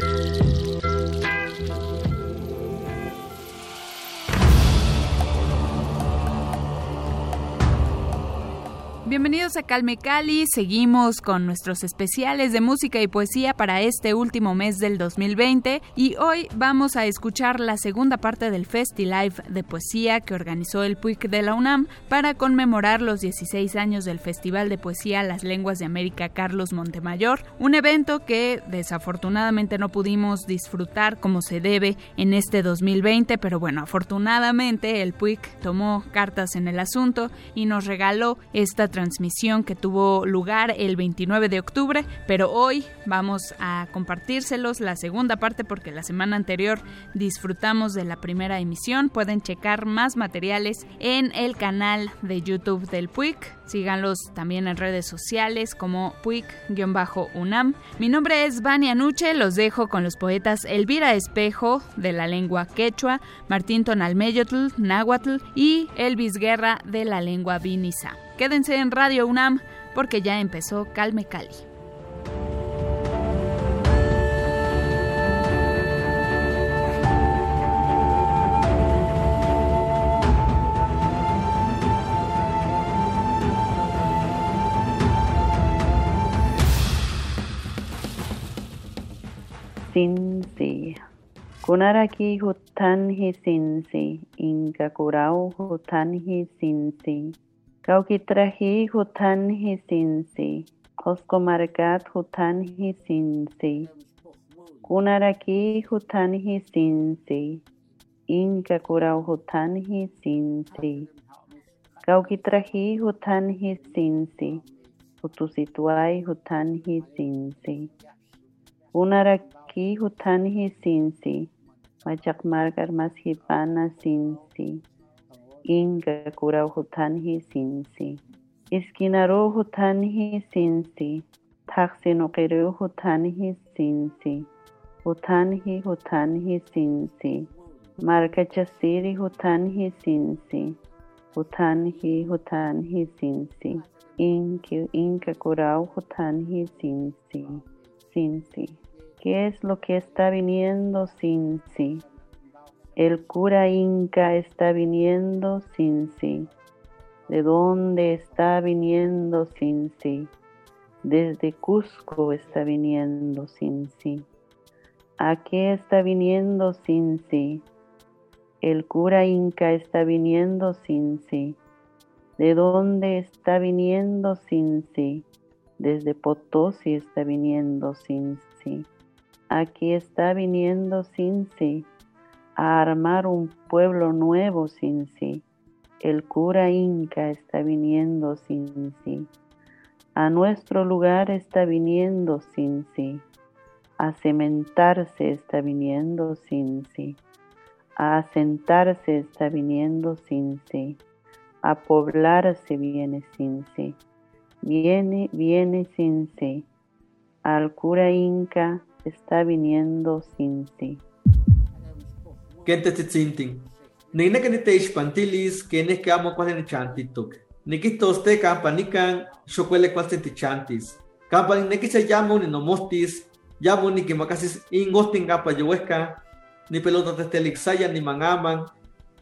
Música Bienvenidos a Calme Cali, seguimos con nuestros especiales de música y poesía para este último mes del 2020 y hoy vamos a escuchar la segunda parte del FestiLive de poesía que organizó el PUIC de la UNAM para conmemorar los 16 años del Festival de Poesía Las Lenguas de América Carlos Montemayor, un evento que desafortunadamente no pudimos disfrutar como se debe en este 2020, pero bueno, afortunadamente el PUIC tomó cartas en el asunto y nos regaló esta transmisión que tuvo lugar el 29 de octubre, pero hoy vamos a compartírselos la segunda parte porque la semana anterior disfrutamos de la primera emisión. Pueden checar más materiales en el canal de YouTube del PUIC. Síganlos también en redes sociales como PUIC-UNAM. Mi nombre es Vania Nuche, los dejo con los poetas Elvira Espejo de la lengua quechua, Martín Tonalmeyotl, náhuatl y Elvis Guerra de la lengua vinisa. Quédense en Radio UNAM porque ya empezó Calme Cali. Kunaraki hutanji sinsi, Inkakurau hutanji sinsi, Kaukitrahi Kaukitraji hutanji sinsi, Oskomarkat hutanji sinsi, Kunaraki hutanji sinsi, Inkakurau hutanji sinsi, Kaukitrahi Kaukitraji hutanji sinsi, Hutusituai hutanji sinsi, Kunaraki hutanji sinsi, Machakmarkarmasjipana sinsi. Inga kura hutan hi sinsi. Iskinaro hutan hi sinsi. Taksinukirujutanhi sinsi. Hutan hi hutan hi sinsi. Marka chasiri hutan hi sinsi. Hutan hi hutan hi sinsi. Inka inka kurau hutanhi sinsi. Sinsi. ¿Qué es lo que está viniendo Sinsi? El cura inca está viniendo Sinsi. ¿De dónde está viniendo Sinsi? Desde Cusco está viniendo Sinsi. ¿A qué está viniendo Sinsi? El cura inca está viniendo Sinsi. ¿De dónde está viniendo Sinsi? Desde Potosí está viniendo Sinsi. Aquí está viniendo Sinsi a armar un pueblo nuevo Sinsi. El cura inca está viniendo Sinsi. A nuestro lugar está viniendo Sinsi. A cementarse está viniendo Sinsi. A asentarse está viniendo Sinsi. A poblarse viene Sinsi. Viene, viene Sinsi. Al cura inca está viniendo Sinsi. Kente titzintin. Nina que te ispantilis, que ne que amo cuál en chantituk. Nikito usted campanican, chocuele cuál chantis. Campanin ne que se llama ni nomostis, llamo ni que macasis ingostin capa yuesca, ni pelota testelixaya ni mangaman,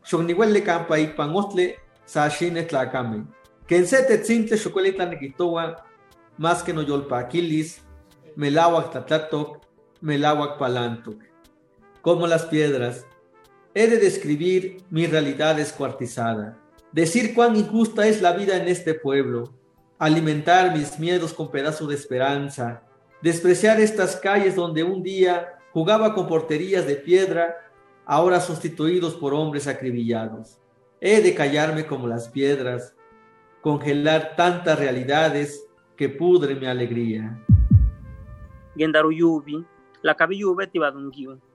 son ni huele campa y pangostle, sashine tlacamen. Que en sete tzinte chocolita nikitowa, más que no yolpa aquilis, melawak tatlatok, melawak. Como las piedras, he de describir mi realidad descuartizada, decir cuán injusta es la vida en este pueblo, alimentar mis miedos con pedazos de esperanza, despreciar estas calles donde un día jugaba con porterías de piedra, ahora sustituidos por hombres acribillados. He de callarme como las piedras, congelar tantas realidades que pudre mi alegría. Gendaruyubi, la kabi yube ti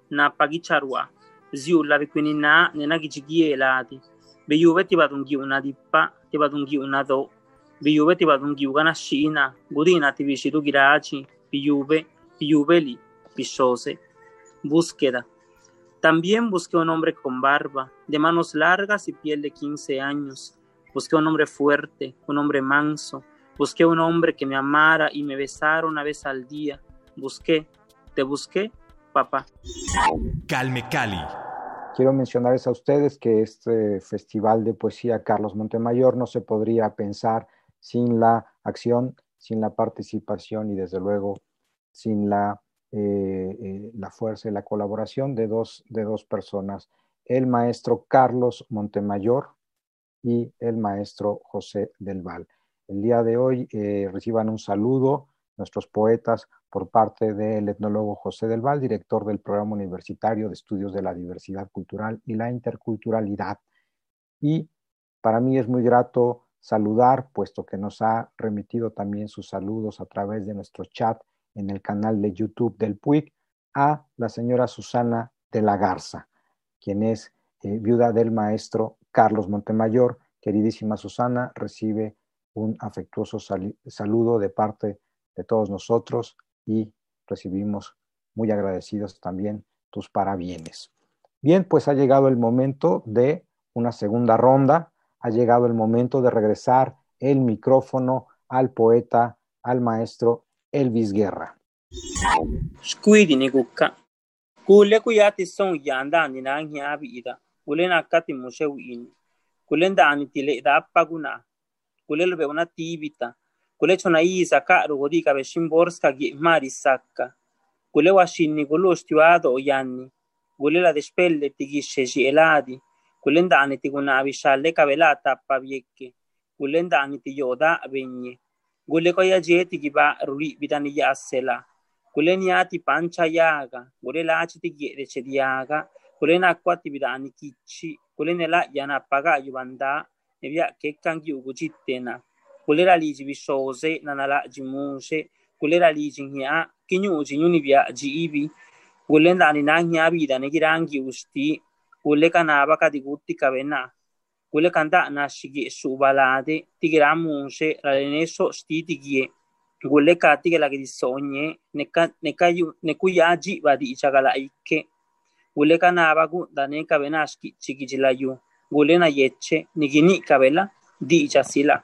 na pagi charwa ziu la bikwini na nena be yube ti badungiu na dipa ti badungiu na do yube ti badungiu gana shina gudina ti Piyubeli, Pishose. Búsqueda. También busqué un hombre con barba, de manos largas y piel de 15 años. Busqué un hombre fuerte, un hombre manso. Busqué un hombre que me amara y me besara una vez al día. Busqué, te busqué, papá. Calme Cali. Quiero mencionarles a ustedes que este Festival de Poesía Carlos Montemayor no se podría pensar sin la acción, sin la participación y desde luego sin la, eh, eh, la fuerza y la colaboración de dos, de dos personas, el maestro Carlos Montemayor y el maestro José del Val. El día de hoy eh, reciban un saludo nuestros poetas por parte del etnólogo José del Val, director del Programa Universitario de Estudios de la Diversidad Cultural y la Interculturalidad. Y para mí es muy grato saludar, puesto que nos ha remitido también sus saludos a través de nuestro chat en el canal de YouTube del PUIC, a la señora Susana de la Garza, quien es eh, viuda del maestro Carlos Montemayor. Queridísima Susana, recibe un afectuoso saludo de parte de todos nosotros y recibimos muy agradecidos también tus parabienes. Bien, pues ha llegado el momento de una segunda ronda, ha llegado el momento de regresar el micrófono al poeta, al maestro Elvis Guerra. Ida. Gule tona yiisa ka'rugo ɗi ka ɓe cimborska ge'maaɗi sakka. Gule washinnigo loosti waato o yanni. Gule la despelle tigisceci e laadi. Gule nda'aniti gunaawiscialle ka ɓe laa tappaɓe yekke. Gule nda'aniti yo'oda ɓenye. Gule ko yajeetigi ba'ru riɓɓidani ya'assela. Gule niyaati panca yaaga. Gule laaciti geɗe cediyaaga. Gule nakwati bida'ani kicci. Gule ne la'ya nappaga yubandaa. Ne wi'a kekkan gi'ugo jittena. kulera lidi bisoze nanala dimunje kulera lidi nhia kinyudi nyuni bia diibi kule ndani nanhia bida nekirangi usti kule kanaba kadi kutika bena kule kanda nashigi subalade tigira munje laleneso sti tigie kule kati kela kidisonye neka neka yu nekuya ji badi chakala ikke kule kanaba ku dane kabena chiki chilayu kule na yeche nigini kabela di chasila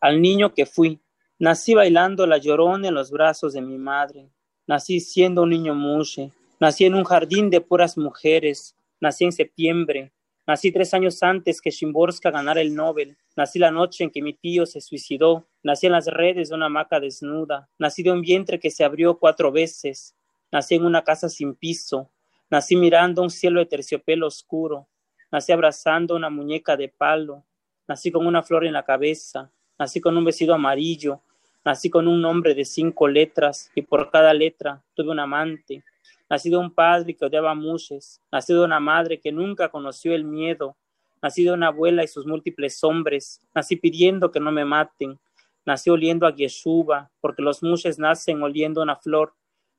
Al niño que fui. Nací bailando la llorona en los brazos de mi madre. Nací siendo un niño mushe. Nací en un jardín de puras mujeres. Nací en septiembre. Nací tres años antes que Shimborska ganara el Nobel. Nací la noche en que mi tío se suicidó. Nací en las redes de una hamaca desnuda. Nací de un vientre que se abrió cuatro veces. Nací en una casa sin piso. Nací mirando un cielo de terciopelo oscuro. Nací abrazando una muñeca de palo. Nací con una flor en la cabeza. Nací con un vestido amarillo. Nací con un nombre de cinco letras y por cada letra tuve un amante. Nací de un padre que odiaba mushes. Nací de una madre que nunca conoció el miedo. Nací de una abuela y sus múltiples hombres. Nací pidiendo que no me maten. Nací oliendo a Yeshuba, porque los mushes nacen oliendo una flor.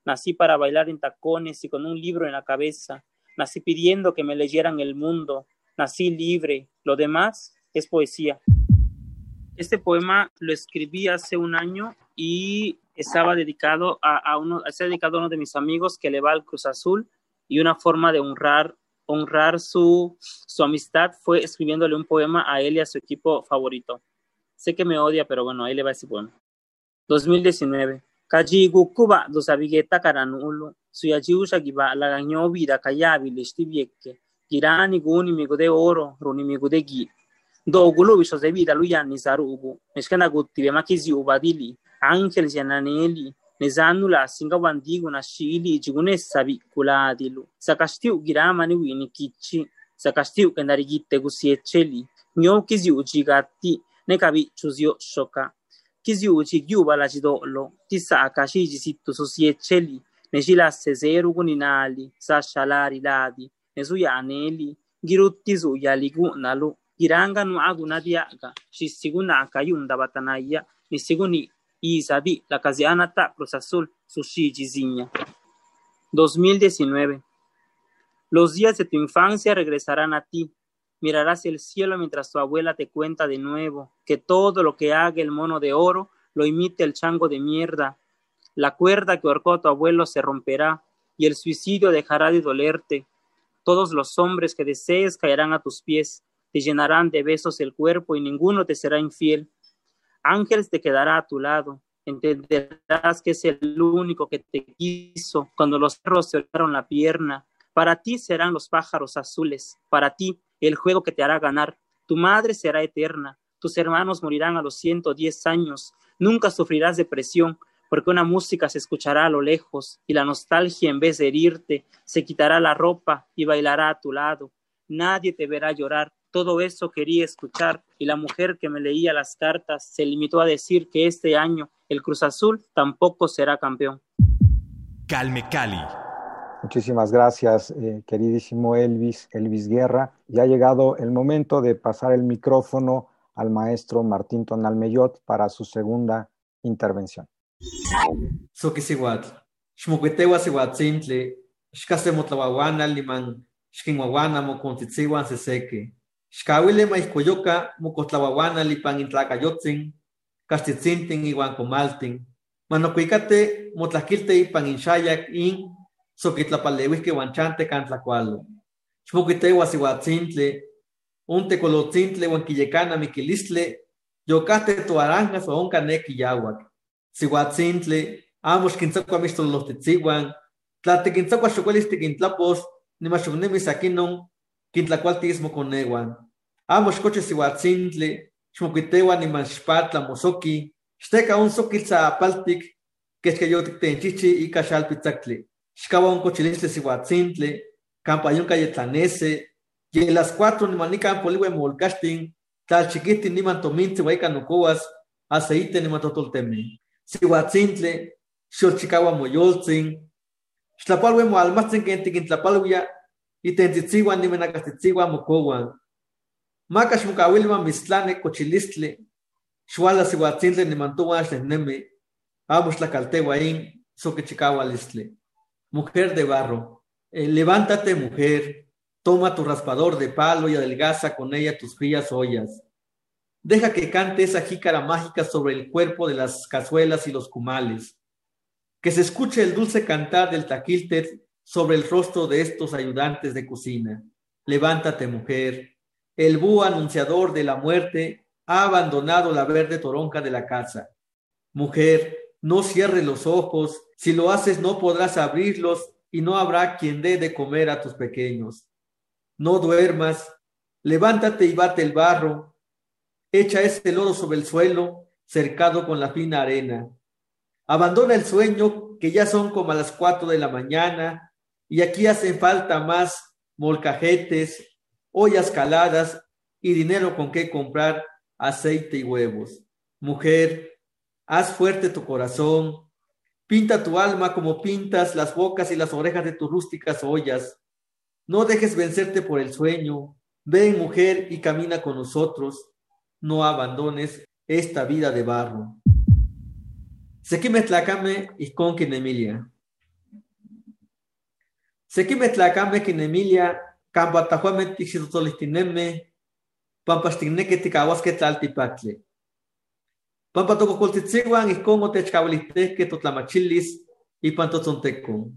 Nací para bailar en tacones y con un libro en la cabeza. Nací pidiendo que me leyeran el mundo. Nací libre. Lo demás es poesía. Este poema lo escribí hace un año y estaba dedicado a, a uno, está dedicado a uno de mis amigos que le va al Cruz Azul y una forma de honrar, honrar su, su amistad fue escribiéndole un poema a él y a su equipo favorito. Sé que me odia, pero bueno, ahí le va ese poema. 2019. Kajigu kuba dos abigeta karanulu, suyajiusha la ganyo vida kayabi lishtibieke, girani guni migo de oro, runi migo de gi, dogulo bisozebida luyan nisarubu mishkana guttibe makizi ubadili. Ankel jananeli nizanula singa wandiguna shili. Jigunesabi kuladilu. Kichi. Sakashti ukendari sakashtiu kendarigitte gusiecheli. Nyo kizi ujigatti nekabi chuzio shoka. Kizi uchi jidolo. tisa akashiji sittu susiecheli. Nejila sezeru kuninali sa shalari ladi nesuyaneli giruttisu yaligunalu su yaligu nalu giranga nu agu nadiaga shisigu na akayunda batanaya nisigu ni isabi la kazi anata Cruz Azul sushi jizinya 2019. Los días de tu infancia regresarán a ti. Mirarás el cielo mientras tu abuela te cuenta de nuevo que todo lo que haga el mono de oro lo imite el chango de mierda. La cuerda que ahorcó a tu abuelo se romperá y el suicidio dejará de dolerte. Todos los hombres que desees caerán a tus pies, te llenarán de besos el cuerpo y ninguno te será infiel. Ángel te quedará a tu lado, entenderás que es el único que te quiso cuando los perros te la pierna. Para ti serán los pájaros azules, para ti el juego que te hará ganar. Tu madre será eterna, tus hermanos morirán a los 110 años, nunca sufrirás depresión, porque una música se escuchará a lo lejos y la nostalgia en vez de herirte se quitará la ropa y bailará a tu lado. Nadie te verá llorar. Todo eso quería escuchar y la mujer que me leía las cartas se limitó a decir que este año el Cruz Azul tampoco será campeón. Calme Cali. Muchísimas gracias, eh, queridísimo Elvis, Elvis Guerra. Ya ha llegado el momento de pasar el micrófono al maestro Martín Tonalmeyot para su segunda intervención. Liman xkinwawana mokontzitsiwan seseke. Xkawili maihkoyoka mokotlawawana lipan intlakayotzin, kaxtitzintin iwan komaltin. Manokuikate motlakilti ipan inxayak in sokitlapalewihki wanchante kan tlakualo. Xmokuitewa siwatzintli, un tekolotzintli wan kiyekana mikilistle, yokate tuaranjas o onka neki yawak. Sihuatzintli, amo xkintzakua mixtololojtitziuan, tlatekintzakua xokuelis tikintlapos, nimaxoknemis akinon, kintlakualtis mokoneuan. Amo xcoche sihuatzintli, xmokuiteua niman xpatla mosoki, xteka un sokil tzaapaltik, kechkayotiktenchichi ika xalpitzaktli. Xkawa un cochilistli sihuatzintli, campayonka yetlanese, y en las cuatro nimanikan poliwe molkashtin, tlalchiquitin niman tomintzi hueca nocoas, aceite niman totoltemi. Sihuatzintle, Xolchicaua Moyoltzin, Xtlapalwe Moalmatzin Kentik Intlapalwia, Itentitziwan Nimenacastitziwan Mocowan. Macax Mocawilman Mistlane Cochilistle, Xuala Sihuatzintle Nimantuan Xleneme, Amos Tlacaltehuaín, Soquechicahualistle. Mujer de barro, eh, levántate mujer, toma tu raspador de palo y adelgaza con ella tus frías ollas Deja que cante esa jícara mágica sobre el cuerpo de las cazuelas y los cumales. Que se escuche el dulce cantar del taquiltet sobre el rostro de estos ayudantes de cocina. Levántate, mujer. El búho anunciador de la muerte ha abandonado la verde toronca de la casa. Mujer, no cierres los ojos. Si lo haces, no podrás abrirlos y no habrá quien dé de comer a tus pequeños. No duermas. Levántate y bate el barro Echa ese lodo sobre el suelo, cercado con la fina arena. Abandona el sueño, que ya son como a las cuatro de la mañana, y aquí hacen falta más molcajetes, ollas caladas y dinero con que comprar aceite y huevos. Mujer, haz fuerte tu corazón, pinta tu alma como pintas las bocas y las orejas de tus rústicas ollas. No dejes vencerte por el sueño. Ven, mujer, y camina con nosotros no abandones esta vida de barro. Sequime tlacame y con Emilia. Sequime tlacame quien Emilia, campa tajuame tixitolistineme, pampastigneque ticahuasque tlaltipatle. Pampa tococoltitzihuan y como techcahualistesque totlamachilis y pantotzonteco.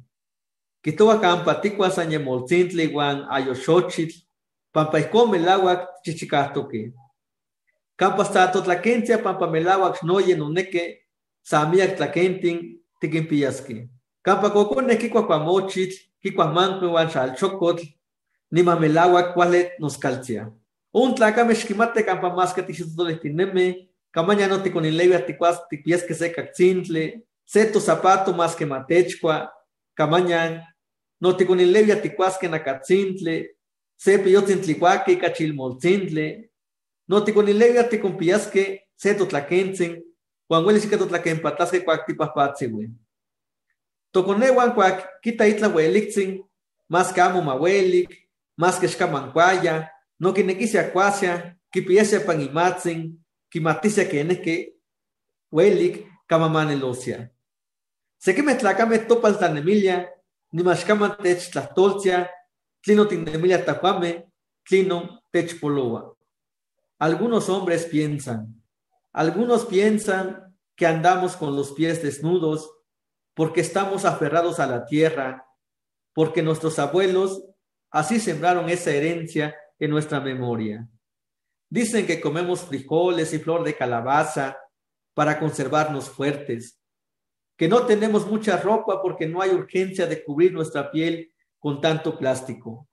Quitoa campa ticuas añemolcintli guan ayoxochitl, pampa iscome el agua chichicastoque. Campa hasta totlaquentia pampa melawak noye noneke samiak tlaquentin tiquimpiasque. Campa cocone kikuacuamochitl, kikuamanco wan xalchocotl, nima melawak cuale noscaltia. Un tlacame xquimate campa más que tixitoletineme, camaña no ticonilevia ticuas tipiesque se caccintle, seto zapato más que matechqua, camañan, no ticonilevia ticuasque nacatzintle, se piyotzintlicuaque cachilmolcintle, no tikonilega tikompiasque se totlakentzin, Juan huelis que totlakenpatasque cuac tipahpatzi, güey. Toconehuan cuac quita itla huelitzin, más que amo mahuelik, más que xcamancuaya, no quinequisia cuasia, quipiasia panimatzin, quimaticia que huelik, camamanelosia. Se que me tlacame topas tan emilia, nimashkaman tech tlahtoltia, tlino tinemilia tacuame, tlino tech poloa. Algunos hombres piensan, algunos piensan que andamos con los pies desnudos porque estamos aferrados a la tierra, porque nuestros abuelos así sembraron esa herencia en nuestra memoria. Dicen que comemos frijoles y flor de calabaza para conservarnos fuertes, que no tenemos mucha ropa porque no hay urgencia de cubrir nuestra piel con tanto plástico,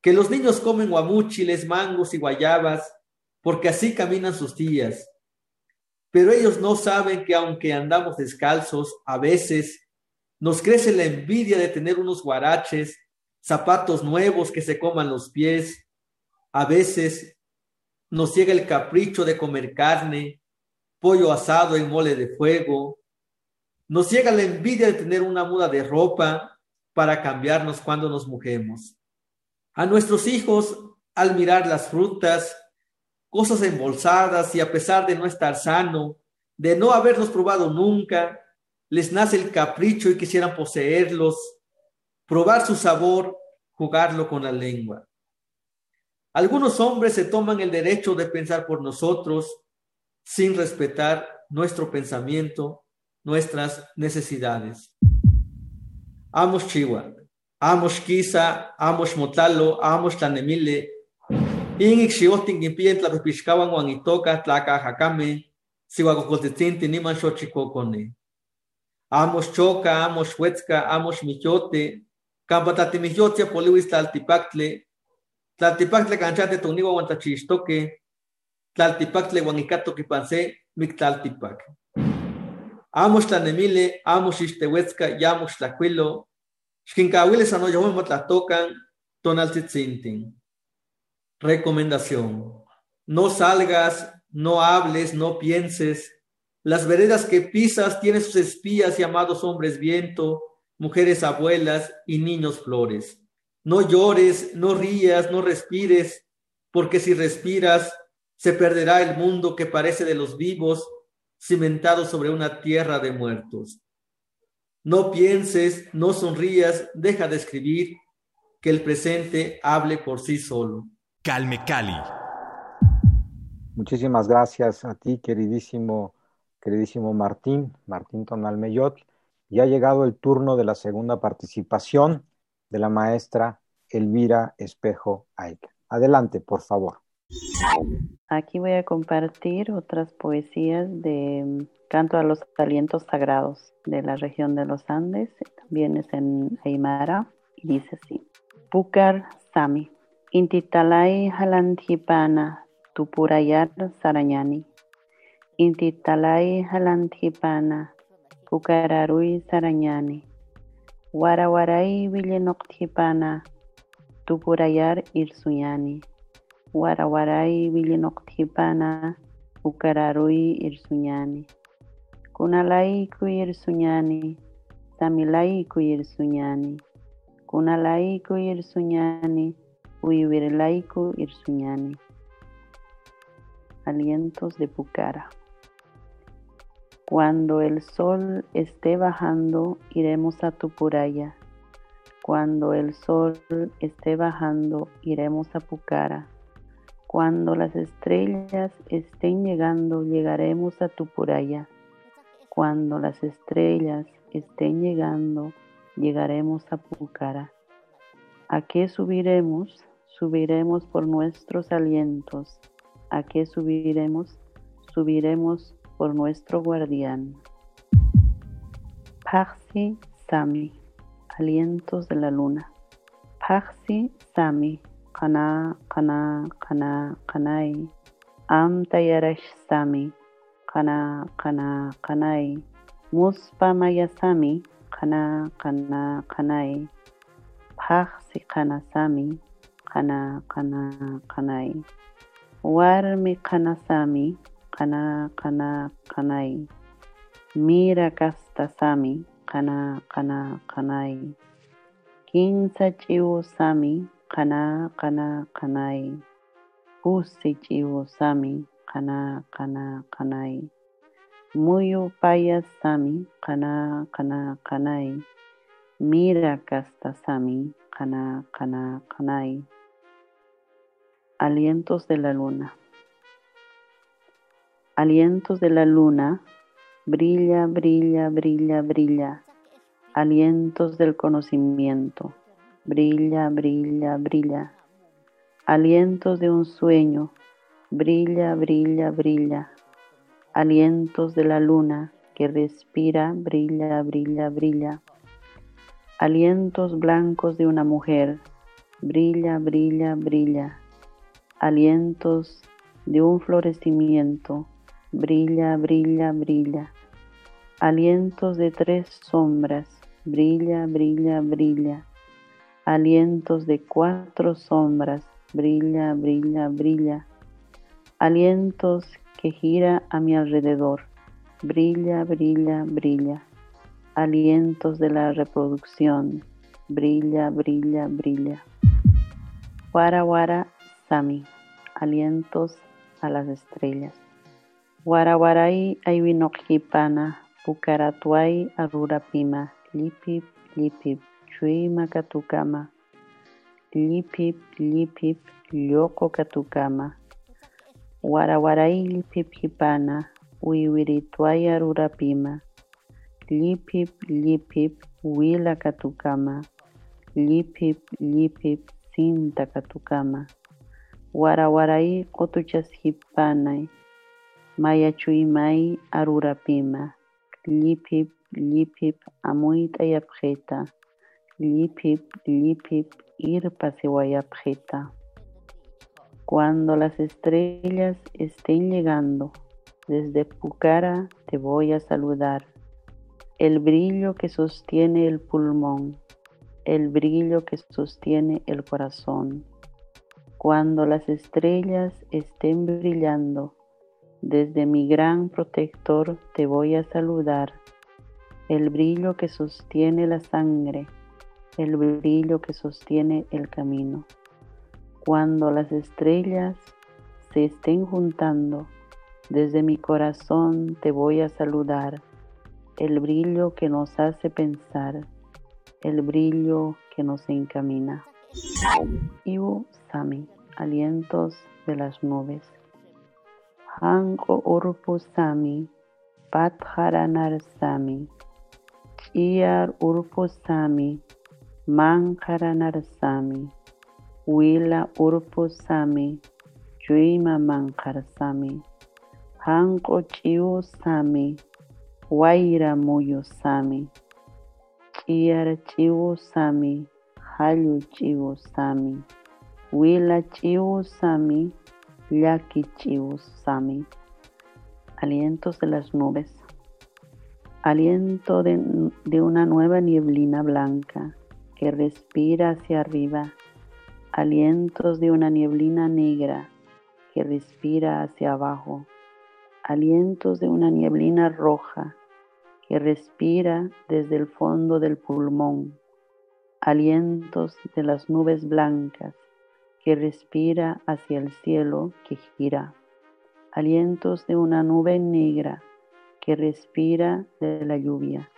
que los niños comen guamúchiles, mangos y guayabas porque así caminan sus días. Pero ellos no saben que aunque andamos descalzos, a veces nos crece la envidia de tener unos guaraches, zapatos nuevos que se coman los pies. A veces nos llega el capricho de comer carne, pollo asado en mole de fuego. Nos llega la envidia de tener una muda de ropa para cambiarnos cuando nos mujemos. A nuestros hijos, al mirar las frutas, cosas embolsadas y a pesar de no estar sano, de no haberlos probado nunca, les nace el capricho y quisieran poseerlos, probar su sabor, jugarlo con la lengua. Algunos hombres se toman el derecho de pensar por nosotros sin respetar nuestro pensamiento, nuestras necesidades. Amos Chihuahua, amos Kisa, amos Motalo, amos Tanemile, Ingik xiostin impien tlapipixkawan wan itoka tlakajacame, sihuacocoltitzinti niman xochicocone. Amos choca, amos huetzca, amos michote, campa tlatimiyotia poliwis tlaltipactle, Tlaltipactle canchate toniwa wan tlachistoque, tlaltipactle wan ikato kipanse, miktlaltipac. Amos tlanemile, amos ixtehuetzca, yamos tlacuilo, xquincawile sanoyahuen motlatocan, tonaltzitzintin. Recomendación. No salgas, no hables, no pienses. Las veredas que pisas tienen sus espías llamados hombres viento, mujeres abuelas y niños flores. No llores, no rías, no respires, porque si respiras, se perderá el mundo que parece de los vivos, cimentado sobre una tierra de muertos. No pienses, no sonrías, deja de escribir, que el presente hable por sí solo. Calme Cali. Muchísimas gracias a ti, queridísimo, queridísimo Martín, Martín Tonalmeyot. Ya ha llegado el turno de la segunda participación de la maestra Elvira Espejo Aik. Adelante, por favor. Aquí voy a compartir otras poesías de Canto a los Alientos Sagrados de la región de los Andes, también es en Aymara, y dice así. Pukar Sami, Intitalai Halantipana, Tupurayar Saranyani. Intitalai Halantipana, Pukararui Saranyani. Warawarai Villenoctipana, Tupurayar Irsuyani. Warawarai Villenoctipana, Pukararui Irsuyani. Kunalai Irsuñani, Samilai Irsuñani. Kunalai Irsuñani, Irsuñani. Irsuñani. Alientos de Pucara. Cuando el sol esté bajando, iremos a Tupuraya. Cuando el sol esté bajando, iremos a Pucara. Cuando las estrellas estén llegando, llegaremos a Tupuraya. Cuando las estrellas estén llegando, llegaremos a Pucara. ¿A qué subiremos? Subiremos por nuestros alientos. ¿A qué subiremos? Subiremos por nuestro guardián. Paxi Sami, alientos de la luna. Paxi Sami, Kana, Kana, Kana, Kanai. Am Tayarash Sami, Kana, Kana, Kanai. Muspa Mayasami, Kana, Kana, Kanai. Paxi Kana Sami, Kana, Kana, Kanai. Warmi Kana Sami, kana kana kanai. Mira kastasami kana kana kanai. Kinsa chivo sami kana kana kanai. Pusi chivo sami kana kana kanai. Muyu paya sami kana kana kanai. Mira Sami, Kana, Kana, Kanai. Alientos de la luna. Alientos de la luna, brilla, brilla, brilla, brilla. Alientos del conocimiento, brilla, brilla, brilla. Alientos de un sueño, brilla, brilla, brilla. Alientos de la luna que respira, brilla, brilla, brilla. Alientos blancos de una mujer, brilla, brilla, brilla. Alientos de un florecimiento, brilla, brilla, brilla. Alientos de tres sombras, brilla, brilla, brilla. Alientos de cuatro sombras, brilla, brilla, brilla. Alientos que gira a mi alrededor, brilla, brilla, brilla. Alientos de la reproducción, brilla, brilla, brilla. Wara, wara, sami, alientos a las estrellas. Guaraguaray Aywinokipana, Pucaratuay Arurapima, Lipip, Lipip, Chui Makatukama, Lipip, Lipip, Lyoko Katukama, Guaraguaray Lipip Hipana, Uiwirituay Arurapima, Lipip, Lipip, Huila Katukama, Lipip, Lipip, Sinta Katukama, Guaraguaray Kotuchas Hipanay, Maya Mai Arurapima, Lipip, Lipip, Amuita Yapjeta, Lipip, Lipip, Irpa Sewayapjeta. Cuando las estrellas estén llegando, desde Pucara te voy a saludar. El brillo que sostiene el pulmón, el brillo que sostiene el corazón. Cuando las estrellas estén brillando, desde mi gran protector te voy a saludar, el brillo que sostiene la sangre, el brillo que sostiene el camino. Cuando las estrellas se estén juntando, desde mi corazón te voy a saludar, el brillo que nos hace pensar, el brillo que nos encamina. Ibu Sami, alientos de las nubes. Hanko Urpusami, Sami, Iar Urpusami, Sami, Wila Urpusami, Juima Sami, Hanko Sami, Waira Sami, Iar Sami, Wila Sami, Sami, alientos de las nubes, aliento de una nueva nieblina blanca que respira hacia arriba, alientos de una nieblina negra que respira hacia abajo, alientos de una nieblina roja que respira desde el fondo del pulmón, alientos de las nubes blancas que respira hacia el cielo que gira, alientos de una nube negra que respira de la lluvia,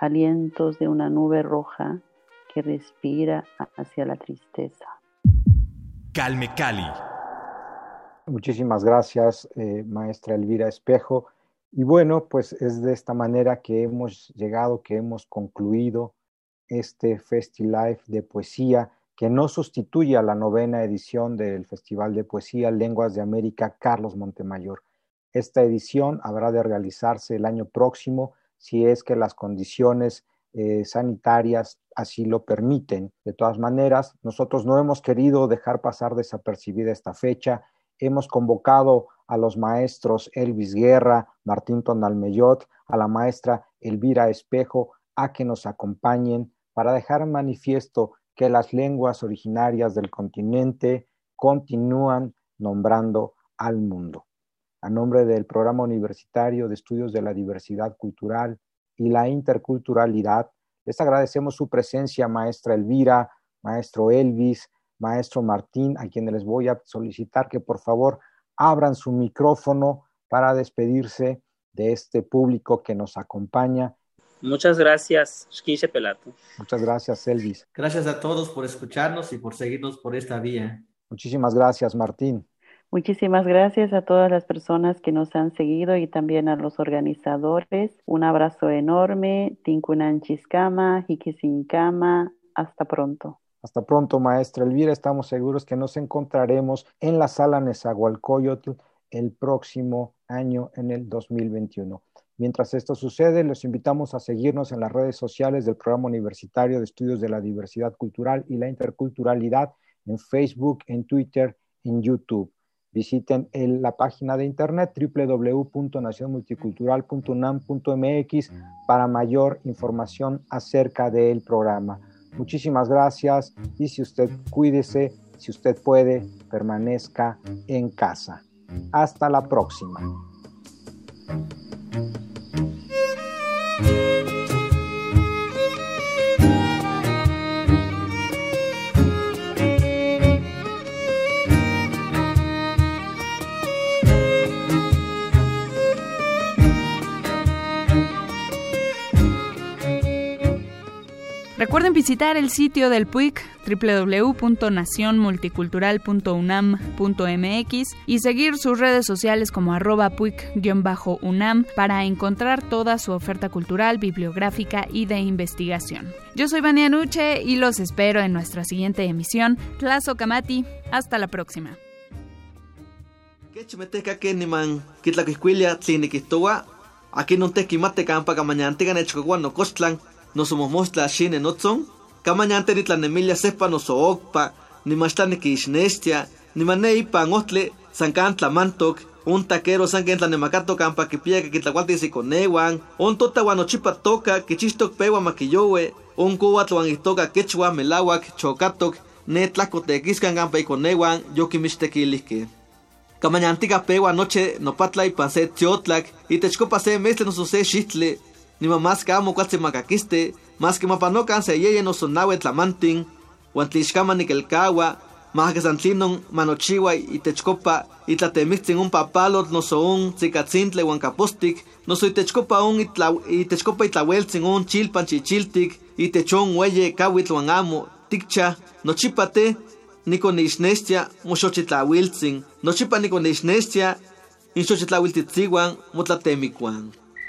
alientos de una nube roja que respira hacia la tristeza. Calme Cali. Muchísimas gracias, eh, maestra Elvira Espejo. Y bueno, pues es de esta manera que hemos llegado, que hemos concluido este FestiLife de poesía que no sustituye a la novena edición del Festival de Poesía Lenguas de América Carlos Montemayor. Esta edición habrá de realizarse el año próximo si es que las condiciones eh, sanitarias así lo permiten. De todas maneras, nosotros no hemos querido dejar pasar desapercibida esta fecha. Hemos convocado a los maestros Elvis Guerra, Martín Tonalmeyot, a la maestra Elvira Espejo, a que nos acompañen para dejar manifiesto que las lenguas originarias del continente continúan nombrando al mundo. A nombre del Programa Universitario de Estudios de la Diversidad Cultural y la Interculturalidad, les agradecemos su presencia, maestra Elvira, maestro Elvis, maestro Martín, a quienes les voy a solicitar que por favor abran su micrófono para despedirse de este público que nos acompaña Muchas gracias, Pelato. Muchas gracias, Elvis. Gracias a todos por escucharnos y por seguirnos por esta vía. Muchísimas gracias, Martín. Muchísimas gracias a todas las personas que nos han seguido y también a los organizadores. Un abrazo enorme. Tinkunanchiscama, Hikisinkama. Hasta pronto. Hasta pronto, maestra Elvira. Estamos seguros que nos encontraremos en la sala Nezahualcóyotl el próximo año en el 2021. Mientras esto sucede, los invitamos a seguirnos en las redes sociales del Programa Universitario de Estudios de la Diversidad Cultural y la Interculturalidad en Facebook, en Twitter, en YouTube. Visiten la página de internet www.nacionmulticultural.unam.mx para mayor información acerca del programa. Muchísimas gracias y si usted cuídese, si usted puede, permanezca en casa. Hasta la próxima. thank you. Recuerden visitar el sitio del PUIC www.nacionmulticultural.unam.mx y seguir sus redes sociales como arroba puic-unam para encontrar toda su oferta cultural, bibliográfica y de investigación. Yo soy Vania Nuche y los espero en nuestra siguiente emisión. Plazo Kamati, hasta la próxima. Aquí no te quimate campa no somos mostla shine notzon, kamañante ni tlanemilia sepa no sookpa, ni mastani kisnestia, ni manei pan otle, sankan tlamantok, un taquero sanken tlanemacato campa que pia que kitlacualti si conewan, un tota chipa toca, que chistok pewa maquillowe, un cuba toca quechua melawak, chocatok, ne tlacotequiscan campa y conewan, yo. Kamañantica pewa noche no patla y panse tiotlak, y techcopa se mesle no shitle, ni mamás kamo cuatse macaquiste, más que mapanocan se yeye no sonawe tlamantin, huantlixcama nikelkawa, más que santlinon manochiwa y techcopa, y tlatemixtin un papalot no so un tzicatzintle huancapostic, no soy techcopa un y techcopa y tlahueltzin un chilpan chichiltic, y techon hueye kawit amo, tikcha, no chipate, nico nixnestia, moxochitlahuiltzin, no chipa